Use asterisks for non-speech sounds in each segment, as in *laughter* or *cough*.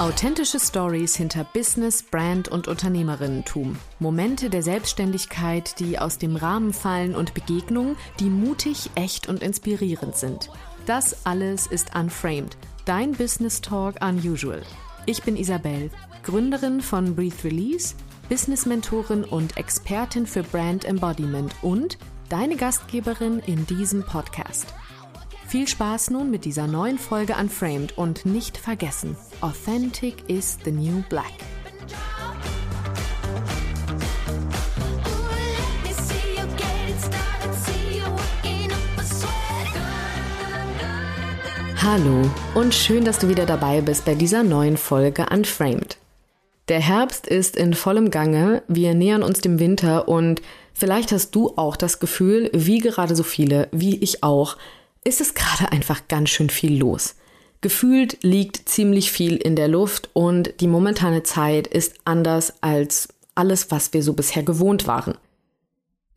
Authentische Stories hinter Business, Brand und Unternehmerinnentum. Momente der Selbstständigkeit, die aus dem Rahmen fallen und Begegnungen, die mutig, echt und inspirierend sind. Das alles ist Unframed, dein Business Talk Unusual. Ich bin Isabel, Gründerin von Breathe Release, Business-Mentorin und Expertin für Brand Embodiment und deine Gastgeberin in diesem Podcast. Viel Spaß nun mit dieser neuen Folge Unframed und nicht vergessen, Authentic is the new black. Hallo und schön, dass du wieder dabei bist bei dieser neuen Folge Unframed. Der Herbst ist in vollem Gange, wir nähern uns dem Winter und vielleicht hast du auch das Gefühl, wie gerade so viele, wie ich auch, ist es gerade einfach ganz schön viel los. Gefühlt liegt ziemlich viel in der Luft und die momentane Zeit ist anders als alles, was wir so bisher gewohnt waren.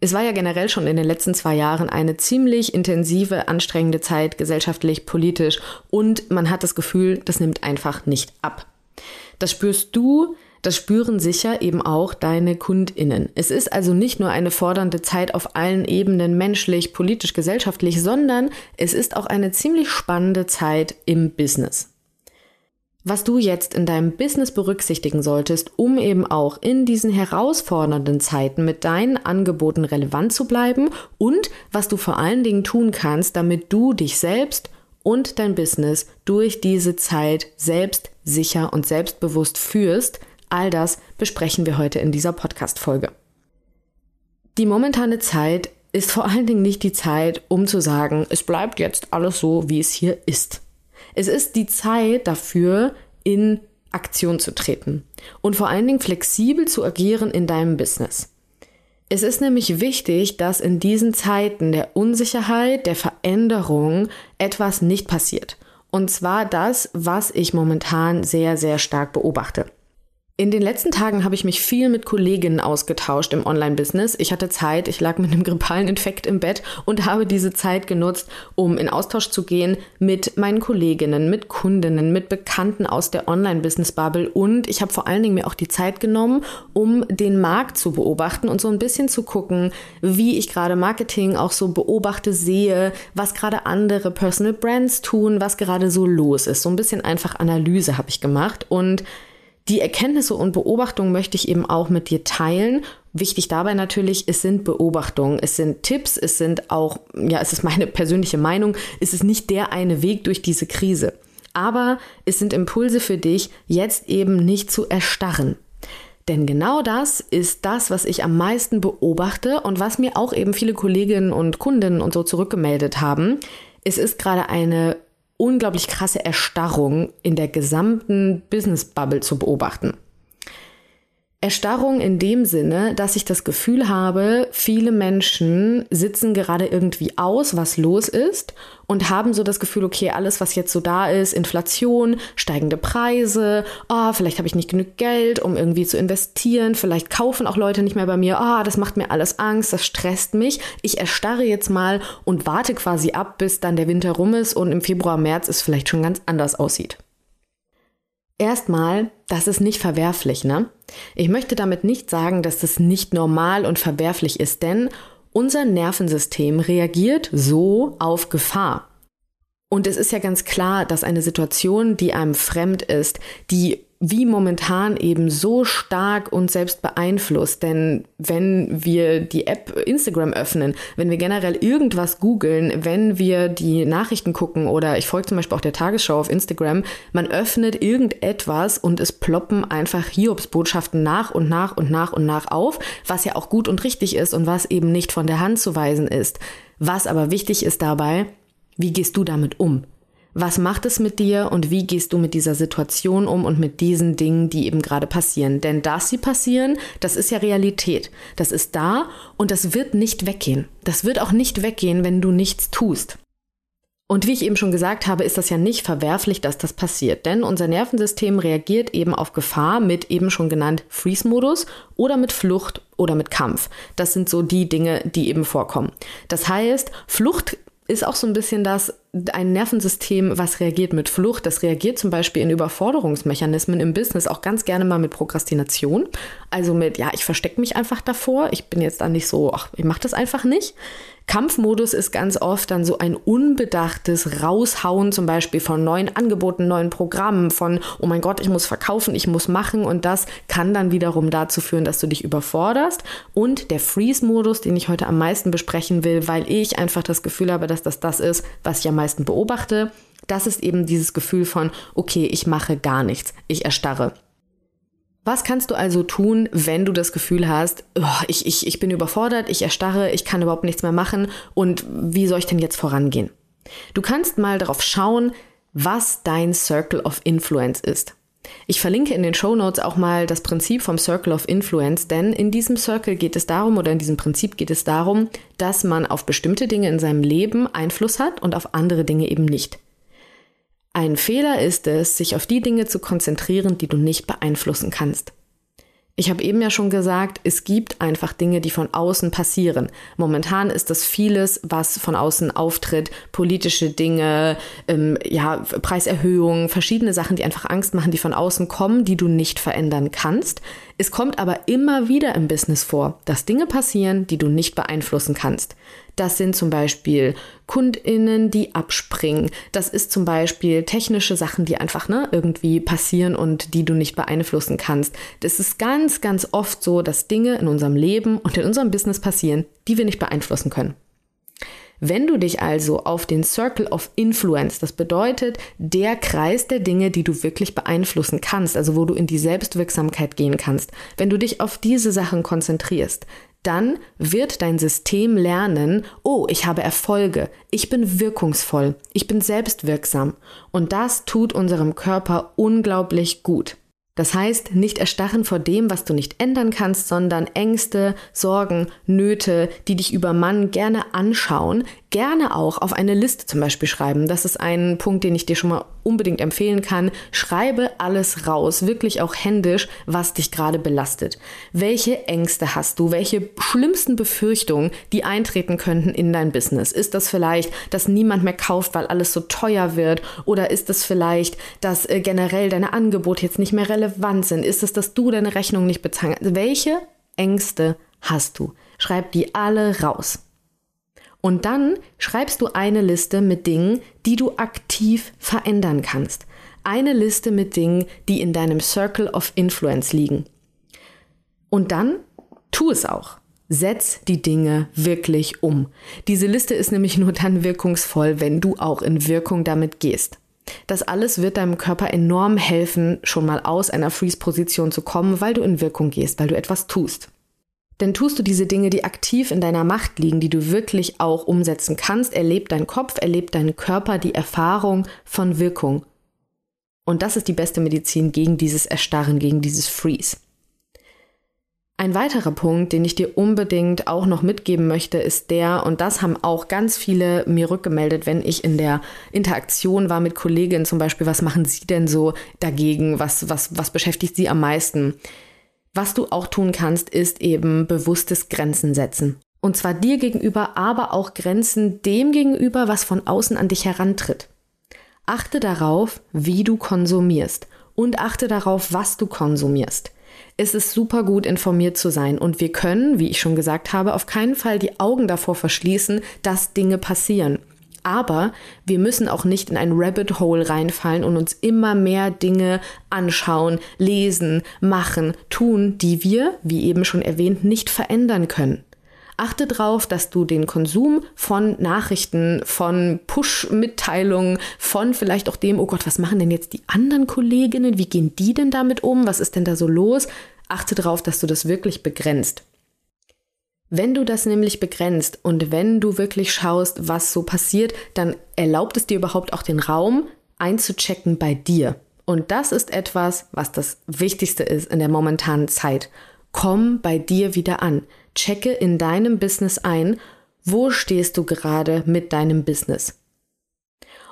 Es war ja generell schon in den letzten zwei Jahren eine ziemlich intensive, anstrengende Zeit, gesellschaftlich, politisch, und man hat das Gefühl, das nimmt einfach nicht ab. Das spürst du, das spüren sicher eben auch deine KundInnen. Es ist also nicht nur eine fordernde Zeit auf allen Ebenen, menschlich, politisch, gesellschaftlich, sondern es ist auch eine ziemlich spannende Zeit im Business. Was du jetzt in deinem Business berücksichtigen solltest, um eben auch in diesen herausfordernden Zeiten mit deinen Angeboten relevant zu bleiben und was du vor allen Dingen tun kannst, damit du dich selbst und dein Business durch diese Zeit selbst sicher und selbstbewusst führst, all das besprechen wir heute in dieser Podcast-Folge. Die momentane Zeit ist vor allen Dingen nicht die Zeit, um zu sagen, es bleibt jetzt alles so, wie es hier ist. Es ist die Zeit dafür, in Aktion zu treten und vor allen Dingen flexibel zu agieren in deinem Business. Es ist nämlich wichtig, dass in diesen Zeiten der Unsicherheit, der Veränderung etwas nicht passiert. Und zwar das, was ich momentan sehr, sehr stark beobachte. In den letzten Tagen habe ich mich viel mit Kolleginnen ausgetauscht im Online-Business. Ich hatte Zeit, ich lag mit einem grippalen Infekt im Bett und habe diese Zeit genutzt, um in Austausch zu gehen mit meinen Kolleginnen, mit Kundinnen, mit Bekannten aus der Online-Business-Bubble und ich habe vor allen Dingen mir auch die Zeit genommen, um den Markt zu beobachten und so ein bisschen zu gucken, wie ich gerade Marketing auch so beobachte, sehe, was gerade andere Personal Brands tun, was gerade so los ist. So ein bisschen einfach Analyse habe ich gemacht und die Erkenntnisse und Beobachtungen möchte ich eben auch mit dir teilen. Wichtig dabei natürlich, es sind Beobachtungen, es sind Tipps, es sind auch, ja, es ist meine persönliche Meinung, es ist nicht der eine Weg durch diese Krise. Aber es sind Impulse für dich, jetzt eben nicht zu erstarren. Denn genau das ist das, was ich am meisten beobachte und was mir auch eben viele Kolleginnen und Kundinnen und so zurückgemeldet haben. Es ist gerade eine unglaublich krasse Erstarrung in der gesamten Business Bubble zu beobachten. Erstarrung in dem Sinne, dass ich das Gefühl habe, viele Menschen sitzen gerade irgendwie aus, was los ist und haben so das Gefühl, okay, alles, was jetzt so da ist, Inflation, steigende Preise, oh, vielleicht habe ich nicht genug Geld, um irgendwie zu investieren, vielleicht kaufen auch Leute nicht mehr bei mir, oh, das macht mir alles Angst, das stresst mich. Ich erstarre jetzt mal und warte quasi ab, bis dann der Winter rum ist und im Februar, März es vielleicht schon ganz anders aussieht. Erstmal, das ist nicht verwerflich, ne? Ich möchte damit nicht sagen, dass das nicht normal und verwerflich ist, denn unser Nervensystem reagiert so auf Gefahr. Und es ist ja ganz klar, dass eine Situation, die einem fremd ist, die wie momentan eben so stark uns selbst beeinflusst. Denn wenn wir die App Instagram öffnen, wenn wir generell irgendwas googeln, wenn wir die Nachrichten gucken oder ich folge zum Beispiel auch der Tagesschau auf Instagram, man öffnet irgendetwas und es ploppen einfach Hiobsbotschaften nach und nach und nach und nach auf, was ja auch gut und richtig ist und was eben nicht von der Hand zu weisen ist. Was aber wichtig ist dabei, wie gehst du damit um? Was macht es mit dir und wie gehst du mit dieser Situation um und mit diesen Dingen, die eben gerade passieren? Denn dass sie passieren, das ist ja Realität. Das ist da und das wird nicht weggehen. Das wird auch nicht weggehen, wenn du nichts tust. Und wie ich eben schon gesagt habe, ist das ja nicht verwerflich, dass das passiert, denn unser Nervensystem reagiert eben auf Gefahr mit eben schon genannt Freeze-Modus oder mit Flucht oder mit Kampf. Das sind so die Dinge, die eben vorkommen. Das heißt, Flucht ist auch so ein bisschen das, ein Nervensystem, was reagiert mit Flucht. Das reagiert zum Beispiel in Überforderungsmechanismen im Business auch ganz gerne mal mit Prokrastination. Also mit, ja, ich verstecke mich einfach davor. Ich bin jetzt dann nicht so, ach, ich mache das einfach nicht. Kampfmodus ist ganz oft dann so ein unbedachtes Raushauen zum Beispiel von neuen Angeboten, neuen Programmen, von, oh mein Gott, ich muss verkaufen, ich muss machen und das kann dann wiederum dazu führen, dass du dich überforderst. Und der Freeze-Modus, den ich heute am meisten besprechen will, weil ich einfach das Gefühl habe, dass das das ist, was ich am meisten beobachte, das ist eben dieses Gefühl von, okay, ich mache gar nichts, ich erstarre. Was kannst du also tun, wenn du das Gefühl hast, oh, ich, ich, ich bin überfordert, ich erstarre, ich kann überhaupt nichts mehr machen und wie soll ich denn jetzt vorangehen? Du kannst mal darauf schauen, was dein Circle of Influence ist. Ich verlinke in den Show Notes auch mal das Prinzip vom Circle of Influence, denn in diesem Circle geht es darum oder in diesem Prinzip geht es darum, dass man auf bestimmte Dinge in seinem Leben Einfluss hat und auf andere Dinge eben nicht. Ein Fehler ist es, sich auf die Dinge zu konzentrieren, die du nicht beeinflussen kannst. Ich habe eben ja schon gesagt, es gibt einfach Dinge, die von außen passieren. Momentan ist das vieles, was von außen auftritt, politische Dinge, ähm, ja, Preiserhöhungen, verschiedene Sachen, die einfach Angst machen, die von außen kommen, die du nicht verändern kannst. Es kommt aber immer wieder im Business vor, dass Dinge passieren, die du nicht beeinflussen kannst. Das sind zum Beispiel KundInnen, die abspringen. Das ist zum Beispiel technische Sachen, die einfach ne, irgendwie passieren und die du nicht beeinflussen kannst. Das ist ganz, ganz oft so, dass Dinge in unserem Leben und in unserem Business passieren, die wir nicht beeinflussen können. Wenn du dich also auf den Circle of Influence, das bedeutet der Kreis der Dinge, die du wirklich beeinflussen kannst, also wo du in die Selbstwirksamkeit gehen kannst, wenn du dich auf diese Sachen konzentrierst, dann wird dein System lernen, oh, ich habe Erfolge, ich bin wirkungsvoll, ich bin selbstwirksam. Und das tut unserem Körper unglaublich gut. Das heißt, nicht erstarren vor dem, was du nicht ändern kannst, sondern Ängste, Sorgen, Nöte, die dich übermannen, gerne anschauen, gerne auch auf eine Liste zum Beispiel schreiben. Das ist ein Punkt, den ich dir schon mal unbedingt empfehlen kann. Schreibe alles raus, wirklich auch händisch, was dich gerade belastet. Welche Ängste hast du? Welche schlimmsten Befürchtungen, die eintreten könnten in dein Business? Ist das vielleicht, dass niemand mehr kauft, weil alles so teuer wird? Oder ist es vielleicht, dass äh, generell deine Angebote jetzt nicht mehr relevant sind? Ist es, dass du deine Rechnung nicht bezahlst? Welche Ängste hast du? Schreib die alle raus. Und dann schreibst du eine Liste mit Dingen, die du aktiv verändern kannst. Eine Liste mit Dingen, die in deinem Circle of Influence liegen. Und dann tu es auch. Setz die Dinge wirklich um. Diese Liste ist nämlich *laughs* nur dann wirkungsvoll, wenn du auch in Wirkung damit gehst. Das alles wird deinem Körper enorm helfen, schon mal aus einer Freeze-Position zu kommen, weil du in Wirkung gehst, weil du etwas tust. Denn tust du diese Dinge, die aktiv in deiner Macht liegen, die du wirklich auch umsetzen kannst, erlebt dein Kopf, erlebt dein Körper die Erfahrung von Wirkung. Und das ist die beste Medizin gegen dieses Erstarren, gegen dieses Freeze. Ein weiterer Punkt, den ich dir unbedingt auch noch mitgeben möchte, ist der, und das haben auch ganz viele mir rückgemeldet, wenn ich in der Interaktion war mit Kolleginnen zum Beispiel, was machen sie denn so dagegen, was, was, was beschäftigt sie am meisten? Was du auch tun kannst, ist eben bewusstes Grenzen setzen. Und zwar dir gegenüber, aber auch Grenzen dem gegenüber, was von außen an dich herantritt. Achte darauf, wie du konsumierst und achte darauf, was du konsumierst. Es ist super gut informiert zu sein und wir können, wie ich schon gesagt habe, auf keinen Fall die Augen davor verschließen, dass Dinge passieren. Aber wir müssen auch nicht in ein Rabbit Hole reinfallen und uns immer mehr Dinge anschauen, lesen, machen, tun, die wir, wie eben schon erwähnt, nicht verändern können. Achte darauf, dass du den Konsum von Nachrichten, von Push-Mitteilungen, von vielleicht auch dem, oh Gott, was machen denn jetzt die anderen Kolleginnen? Wie gehen die denn damit um? Was ist denn da so los? Achte darauf, dass du das wirklich begrenzt. Wenn du das nämlich begrenzt und wenn du wirklich schaust, was so passiert, dann erlaubt es dir überhaupt auch den Raum einzuchecken bei dir. Und das ist etwas, was das Wichtigste ist in der momentanen Zeit. Komm bei dir wieder an. Checke in deinem Business ein, wo stehst du gerade mit deinem Business.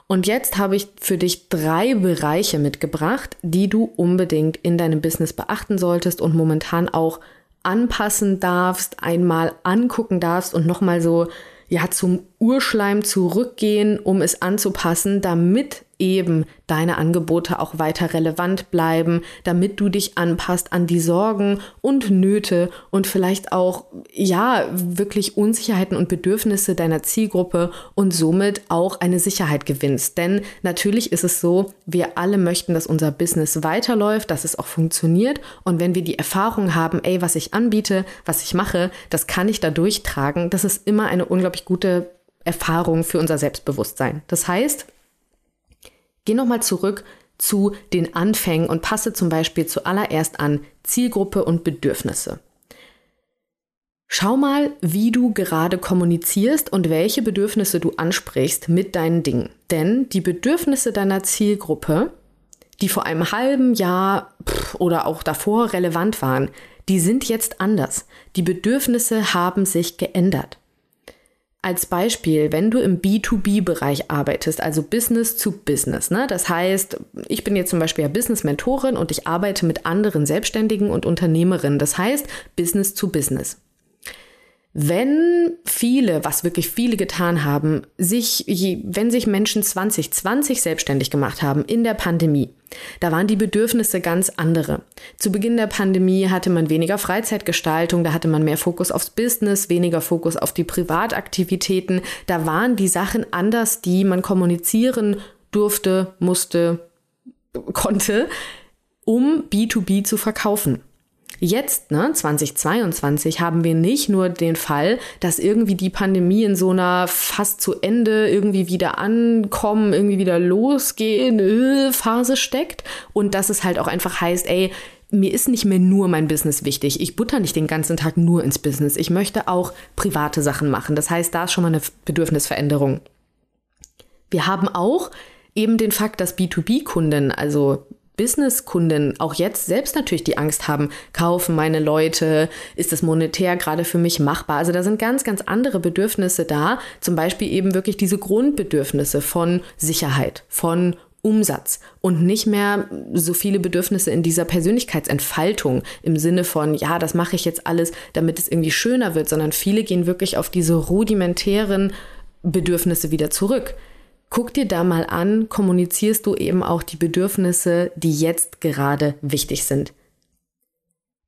Und jetzt habe ich für dich drei Bereiche mitgebracht, die du unbedingt in deinem Business beachten solltest und momentan auch anpassen darfst, einmal angucken darfst und nochmal so ja zum Urschleim zurückgehen, um es anzupassen, damit eben deine Angebote auch weiter relevant bleiben, damit du dich anpasst an die Sorgen und Nöte und vielleicht auch, ja, wirklich Unsicherheiten und Bedürfnisse deiner Zielgruppe und somit auch eine Sicherheit gewinnst. Denn natürlich ist es so, wir alle möchten, dass unser Business weiterläuft, dass es auch funktioniert. Und wenn wir die Erfahrung haben, ey, was ich anbiete, was ich mache, das kann ich da durchtragen, das ist immer eine unglaublich gute Erfahrung für unser Selbstbewusstsein. Das heißt, Geh nochmal zurück zu den Anfängen und passe zum Beispiel zuallererst an Zielgruppe und Bedürfnisse. Schau mal, wie du gerade kommunizierst und welche Bedürfnisse du ansprichst mit deinen Dingen. Denn die Bedürfnisse deiner Zielgruppe, die vor einem halben Jahr oder auch davor relevant waren, die sind jetzt anders. Die Bedürfnisse haben sich geändert. Als Beispiel, wenn du im B2B-Bereich arbeitest, also Business zu Business, ne? das heißt, ich bin jetzt zum Beispiel ja Business-Mentorin und ich arbeite mit anderen Selbstständigen und Unternehmerinnen, das heißt Business zu Business. Wenn viele, was wirklich viele getan haben, sich, wenn sich Menschen 2020 selbstständig gemacht haben in der Pandemie, da waren die Bedürfnisse ganz andere. Zu Beginn der Pandemie hatte man weniger Freizeitgestaltung, da hatte man mehr Fokus aufs Business, weniger Fokus auf die Privataktivitäten. Da waren die Sachen anders, die man kommunizieren durfte, musste, konnte, um B2B zu verkaufen. Jetzt, ne, 2022, haben wir nicht nur den Fall, dass irgendwie die Pandemie in so einer fast zu Ende irgendwie wieder ankommen, irgendwie wieder losgehen äh, Phase steckt und dass es halt auch einfach heißt, ey, mir ist nicht mehr nur mein Business wichtig. Ich butter nicht den ganzen Tag nur ins Business. Ich möchte auch private Sachen machen. Das heißt, da ist schon mal eine Bedürfnisveränderung. Wir haben auch eben den Fakt, dass B2B-Kunden, also Businesskunden auch jetzt selbst natürlich die Angst haben, kaufen meine Leute, ist das monetär gerade für mich machbar? Also da sind ganz, ganz andere Bedürfnisse da, zum Beispiel eben wirklich diese Grundbedürfnisse von Sicherheit, von Umsatz und nicht mehr so viele Bedürfnisse in dieser Persönlichkeitsentfaltung im Sinne von, ja, das mache ich jetzt alles, damit es irgendwie schöner wird, sondern viele gehen wirklich auf diese rudimentären Bedürfnisse wieder zurück. Guck dir da mal an, kommunizierst du eben auch die Bedürfnisse, die jetzt gerade wichtig sind.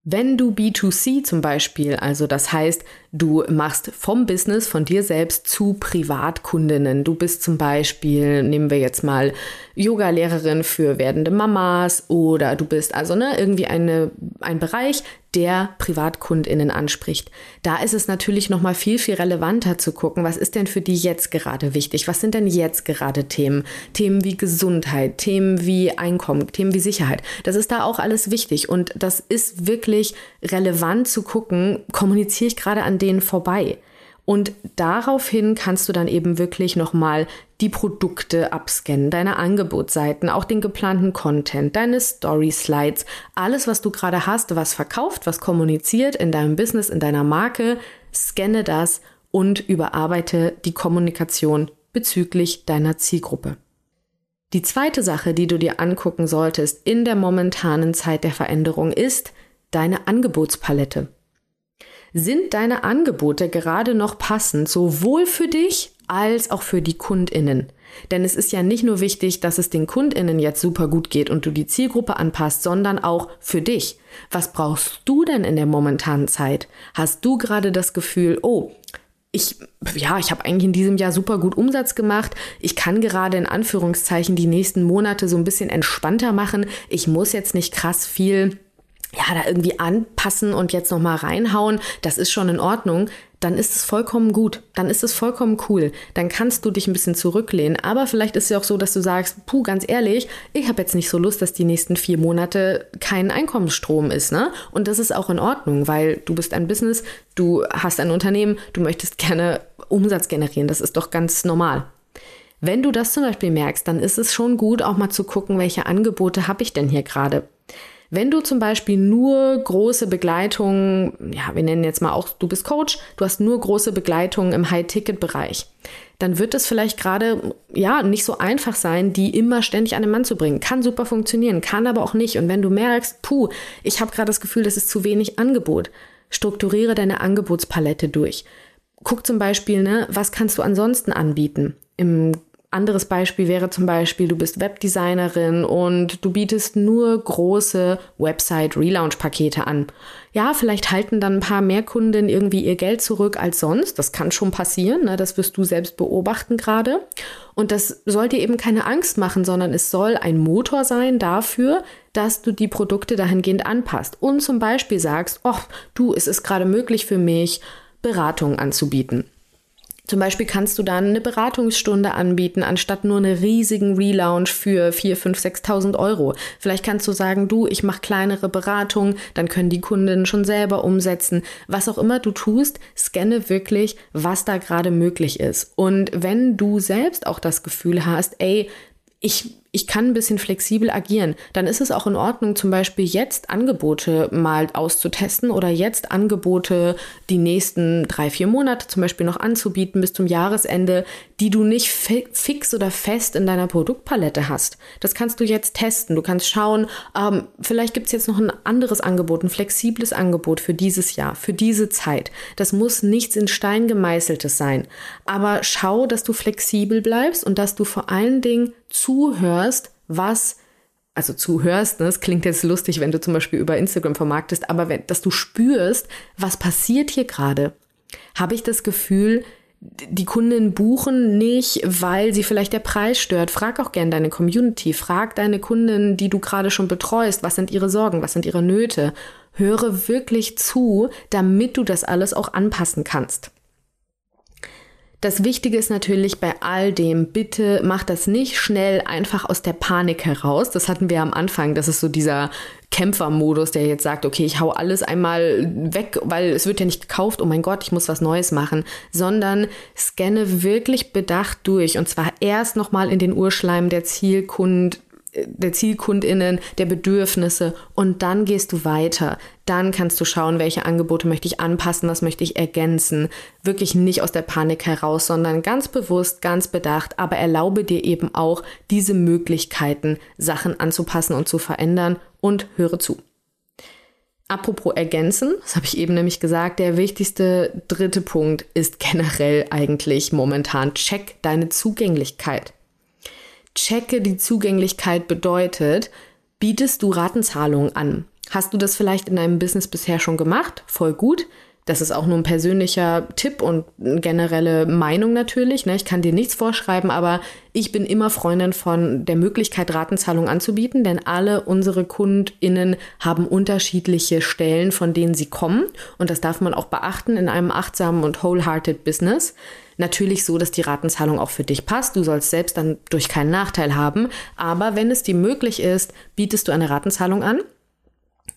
Wenn du B2C zum Beispiel, also das heißt, du machst vom Business, von dir selbst zu Privatkundinnen. Du bist zum Beispiel, nehmen wir jetzt mal Yoga-Lehrerin für werdende Mamas oder du bist also ne, irgendwie eine, ein Bereich, der PrivatkundInnen anspricht. Da ist es natürlich nochmal viel, viel relevanter zu gucken, was ist denn für die jetzt gerade wichtig? Was sind denn jetzt gerade Themen? Themen wie Gesundheit, Themen wie Einkommen, Themen wie Sicherheit. Das ist da auch alles wichtig und das ist wirklich relevant zu gucken, kommuniziere ich gerade an denen vorbei. Und daraufhin kannst du dann eben wirklich nochmal die Produkte abscannen, deine Angebotsseiten, auch den geplanten Content, deine Story-Slides, alles, was du gerade hast, was verkauft, was kommuniziert in deinem Business, in deiner Marke, scanne das und überarbeite die Kommunikation bezüglich deiner Zielgruppe. Die zweite Sache, die du dir angucken solltest in der momentanen Zeit der Veränderung, ist deine Angebotspalette. Sind deine Angebote gerade noch passend, sowohl für dich als auch für die Kundinnen? Denn es ist ja nicht nur wichtig, dass es den Kundinnen jetzt super gut geht und du die Zielgruppe anpasst, sondern auch für dich. Was brauchst du denn in der momentanen Zeit? Hast du gerade das Gefühl, oh, ich, ja, ich habe eigentlich in diesem Jahr super gut Umsatz gemacht. Ich kann gerade in Anführungszeichen die nächsten Monate so ein bisschen entspannter machen. Ich muss jetzt nicht krass viel ja, da irgendwie anpassen und jetzt nochmal reinhauen, das ist schon in Ordnung, dann ist es vollkommen gut. Dann ist es vollkommen cool. Dann kannst du dich ein bisschen zurücklehnen. Aber vielleicht ist es ja auch so, dass du sagst, puh, ganz ehrlich, ich habe jetzt nicht so Lust, dass die nächsten vier Monate kein Einkommensstrom ist, ne? Und das ist auch in Ordnung, weil du bist ein Business, du hast ein Unternehmen, du möchtest gerne Umsatz generieren. Das ist doch ganz normal. Wenn du das zum Beispiel merkst, dann ist es schon gut, auch mal zu gucken, welche Angebote habe ich denn hier gerade. Wenn du zum Beispiel nur große Begleitungen, ja, wir nennen jetzt mal auch, du bist Coach, du hast nur große Begleitungen im High-Ticket-Bereich, dann wird es vielleicht gerade, ja, nicht so einfach sein, die immer ständig an den Mann zu bringen. Kann super funktionieren, kann aber auch nicht. Und wenn du merkst, puh, ich habe gerade das Gefühl, das ist zu wenig Angebot, strukturiere deine Angebotspalette durch. Guck zum Beispiel, ne, was kannst du ansonsten anbieten? Im anderes Beispiel wäre zum Beispiel, du bist Webdesignerin und du bietest nur große Website-Relaunch-Pakete an. Ja, vielleicht halten dann ein paar mehr Kunden irgendwie ihr Geld zurück als sonst. Das kann schon passieren. Ne? Das wirst du selbst beobachten gerade. Und das soll dir eben keine Angst machen, sondern es soll ein Motor sein dafür, dass du die Produkte dahingehend anpasst. Und zum Beispiel sagst, oh, du, es ist gerade möglich für mich, Beratung anzubieten. Zum Beispiel kannst du dann eine Beratungsstunde anbieten, anstatt nur einen riesigen Relaunch für 4, 5, 6.000 Euro. Vielleicht kannst du sagen, du, ich mache kleinere Beratungen, dann können die Kunden schon selber umsetzen. Was auch immer du tust, scanne wirklich, was da gerade möglich ist. Und wenn du selbst auch das Gefühl hast, ey, ich ich kann ein bisschen flexibel agieren, dann ist es auch in Ordnung, zum Beispiel jetzt Angebote mal auszutesten oder jetzt Angebote die nächsten drei, vier Monate zum Beispiel noch anzubieten bis zum Jahresende, die du nicht fix oder fest in deiner Produktpalette hast. Das kannst du jetzt testen. Du kannst schauen, ähm, vielleicht gibt es jetzt noch ein anderes Angebot, ein flexibles Angebot für dieses Jahr, für diese Zeit. Das muss nichts in Stein gemeißeltes sein. Aber schau, dass du flexibel bleibst und dass du vor allen Dingen zuhörst, was also zuhörst, ne? es klingt jetzt lustig, wenn du zum Beispiel über Instagram vermarktest, aber wenn, dass du spürst, was passiert hier gerade. Habe ich das Gefühl, die Kunden buchen nicht, weil sie vielleicht der Preis stört. Frag auch gern deine Community, frag deine Kunden, die du gerade schon betreust, was sind ihre Sorgen, was sind ihre Nöte. Höre wirklich zu, damit du das alles auch anpassen kannst. Das Wichtige ist natürlich bei all dem, bitte mach das nicht schnell einfach aus der Panik heraus. Das hatten wir am Anfang. Das ist so dieser Kämpfermodus, der jetzt sagt, okay, ich hau alles einmal weg, weil es wird ja nicht gekauft. Oh mein Gott, ich muss was Neues machen, sondern scanne wirklich bedacht durch und zwar erst nochmal in den Urschleim der Zielkund der Zielkundinnen, der Bedürfnisse und dann gehst du weiter. Dann kannst du schauen, welche Angebote möchte ich anpassen, was möchte ich ergänzen. Wirklich nicht aus der Panik heraus, sondern ganz bewusst, ganz bedacht, aber erlaube dir eben auch diese Möglichkeiten, Sachen anzupassen und zu verändern und höre zu. Apropos ergänzen, das habe ich eben nämlich gesagt, der wichtigste dritte Punkt ist generell eigentlich momentan, check deine Zugänglichkeit checke die Zugänglichkeit bedeutet, bietest du Ratenzahlungen an. Hast du das vielleicht in deinem Business bisher schon gemacht? Voll gut. Das ist auch nur ein persönlicher Tipp und eine generelle Meinung natürlich. Ne? Ich kann dir nichts vorschreiben, aber ich bin immer Freundin von der Möglichkeit, Ratenzahlung anzubieten, denn alle unsere KundInnen haben unterschiedliche Stellen, von denen sie kommen. Und das darf man auch beachten in einem achtsamen und wholehearted Business. Natürlich so, dass die Ratenzahlung auch für dich passt. Du sollst selbst dann durch keinen Nachteil haben. Aber wenn es dir möglich ist, bietest du eine Ratenzahlung an.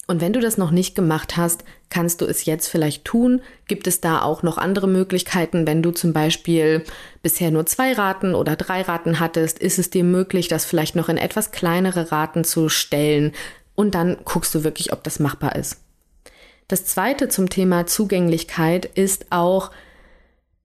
Und wenn du das noch nicht gemacht hast, kannst du es jetzt vielleicht tun. Gibt es da auch noch andere Möglichkeiten? Wenn du zum Beispiel bisher nur zwei Raten oder drei Raten hattest, ist es dir möglich, das vielleicht noch in etwas kleinere Raten zu stellen. Und dann guckst du wirklich, ob das machbar ist. Das zweite zum Thema Zugänglichkeit ist auch,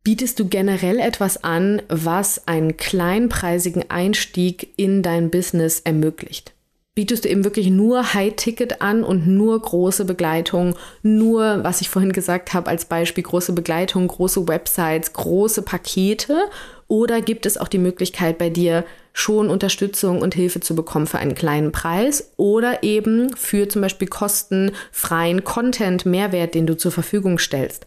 Bietest du generell etwas an, was einen kleinpreisigen Einstieg in dein Business ermöglicht? Bietest du eben wirklich nur High-Ticket an und nur große Begleitung, nur, was ich vorhin gesagt habe, als Beispiel große Begleitung, große Websites, große Pakete? Oder gibt es auch die Möglichkeit bei dir schon Unterstützung und Hilfe zu bekommen für einen kleinen Preis oder eben für zum Beispiel kostenfreien Content, Mehrwert, den du zur Verfügung stellst?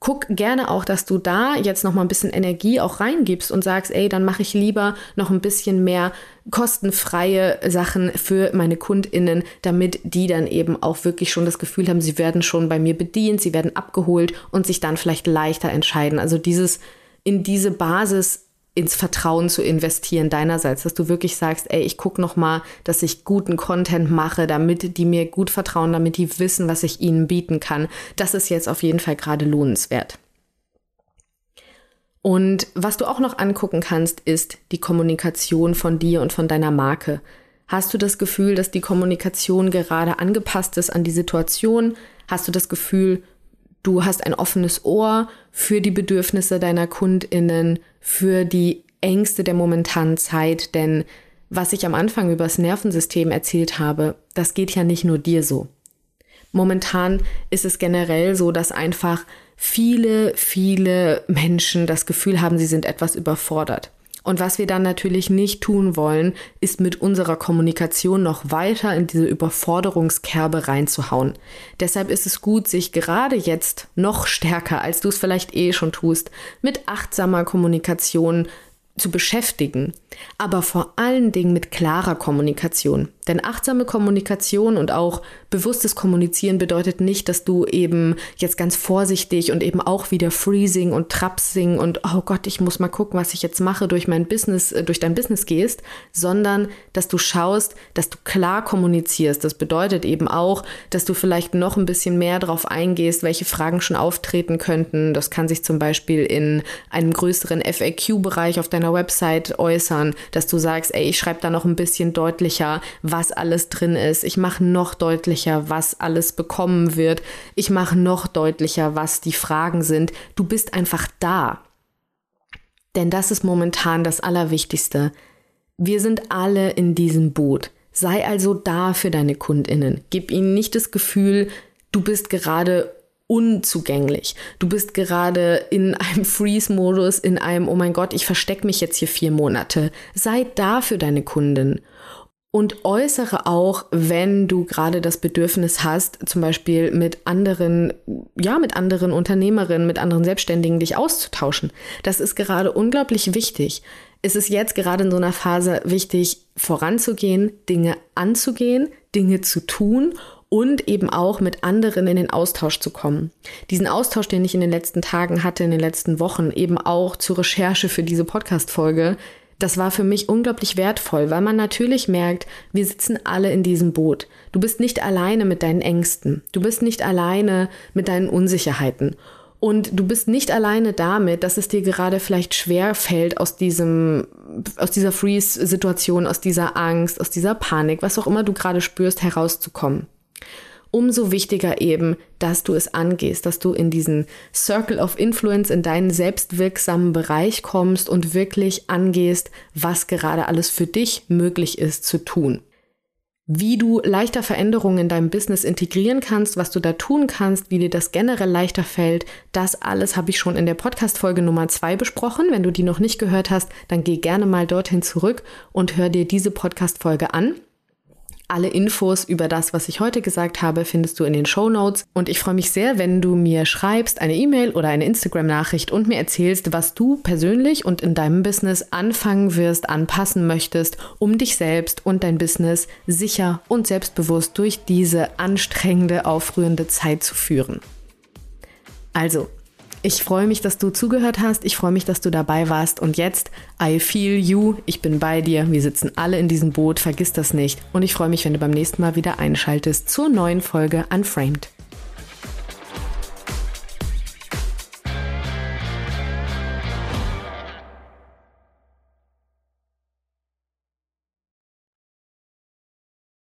Guck gerne auch, dass du da jetzt noch mal ein bisschen Energie auch reingibst und sagst, ey, dann mache ich lieber noch ein bisschen mehr kostenfreie Sachen für meine KundInnen, damit die dann eben auch wirklich schon das Gefühl haben, sie werden schon bei mir bedient, sie werden abgeholt und sich dann vielleicht leichter entscheiden. Also dieses in diese Basis ins Vertrauen zu investieren deinerseits, dass du wirklich sagst, ey, ich gucke noch mal, dass ich guten Content mache, damit die mir gut vertrauen, damit die wissen, was ich ihnen bieten kann. Das ist jetzt auf jeden Fall gerade lohnenswert. Und was du auch noch angucken kannst, ist die Kommunikation von dir und von deiner Marke. Hast du das Gefühl, dass die Kommunikation gerade angepasst ist an die Situation? Hast du das Gefühl, du hast ein offenes Ohr für die Bedürfnisse deiner Kundinnen, für die Ängste der momentanen Zeit? Denn was ich am Anfang über das Nervensystem erzählt habe, das geht ja nicht nur dir so. Momentan ist es generell so, dass einfach viele, viele Menschen das Gefühl haben, sie sind etwas überfordert. Und was wir dann natürlich nicht tun wollen, ist mit unserer Kommunikation noch weiter in diese Überforderungskerbe reinzuhauen. Deshalb ist es gut, sich gerade jetzt noch stärker, als du es vielleicht eh schon tust, mit achtsamer Kommunikation zu beschäftigen, aber vor allen Dingen mit klarer Kommunikation. Denn achtsame Kommunikation und auch bewusstes Kommunizieren bedeutet nicht, dass du eben jetzt ganz vorsichtig und eben auch wieder freezing und trapsing und oh Gott, ich muss mal gucken, was ich jetzt mache durch mein Business, äh, durch dein Business gehst, sondern dass du schaust, dass du klar kommunizierst. Das bedeutet eben auch, dass du vielleicht noch ein bisschen mehr darauf eingehst, welche Fragen schon auftreten könnten. Das kann sich zum Beispiel in einem größeren FAQ-Bereich auf deiner Website äußern, dass du sagst, ey, ich schreibe da noch ein bisschen deutlicher, was alles drin ist. Ich mache noch deutlicher, was alles bekommen wird. Ich mache noch deutlicher, was die Fragen sind. Du bist einfach da. Denn das ist momentan das Allerwichtigste. Wir sind alle in diesem Boot. Sei also da für deine Kundinnen. Gib ihnen nicht das Gefühl, du bist gerade unzugänglich. Du bist gerade in einem Freeze-Modus, in einem, oh mein Gott, ich verstecke mich jetzt hier vier Monate. Sei da für deine Kunden und äußere auch, wenn du gerade das Bedürfnis hast, zum Beispiel mit anderen, ja, mit anderen Unternehmerinnen, mit anderen Selbstständigen dich auszutauschen. Das ist gerade unglaublich wichtig. Es ist jetzt gerade in so einer Phase wichtig, voranzugehen, Dinge anzugehen, Dinge zu tun und eben auch mit anderen in den Austausch zu kommen. Diesen Austausch, den ich in den letzten Tagen hatte, in den letzten Wochen, eben auch zur Recherche für diese Podcast-Folge, das war für mich unglaublich wertvoll, weil man natürlich merkt, wir sitzen alle in diesem Boot. Du bist nicht alleine mit deinen Ängsten. Du bist nicht alleine mit deinen Unsicherheiten. Und du bist nicht alleine damit, dass es dir gerade vielleicht schwer fällt, aus diesem, aus dieser Freeze-Situation, aus dieser Angst, aus dieser Panik, was auch immer du gerade spürst, herauszukommen umso wichtiger eben, dass du es angehst, dass du in diesen Circle of Influence, in deinen selbstwirksamen Bereich kommst und wirklich angehst, was gerade alles für dich möglich ist zu tun. Wie du leichter Veränderungen in deinem Business integrieren kannst, was du da tun kannst, wie dir das generell leichter fällt, das alles habe ich schon in der Podcast-Folge Nummer zwei besprochen. Wenn du die noch nicht gehört hast, dann geh gerne mal dorthin zurück und hör dir diese Podcast-Folge an. Alle Infos über das, was ich heute gesagt habe, findest du in den Show Notes. Und ich freue mich sehr, wenn du mir schreibst, eine E-Mail oder eine Instagram-Nachricht und mir erzählst, was du persönlich und in deinem Business anfangen wirst, anpassen möchtest, um dich selbst und dein Business sicher und selbstbewusst durch diese anstrengende, aufrührende Zeit zu führen. Also, ich freue mich, dass du zugehört hast. Ich freue mich, dass du dabei warst. Und jetzt, I feel you. Ich bin bei dir. Wir sitzen alle in diesem Boot. Vergiss das nicht. Und ich freue mich, wenn du beim nächsten Mal wieder einschaltest zur neuen Folge Unframed.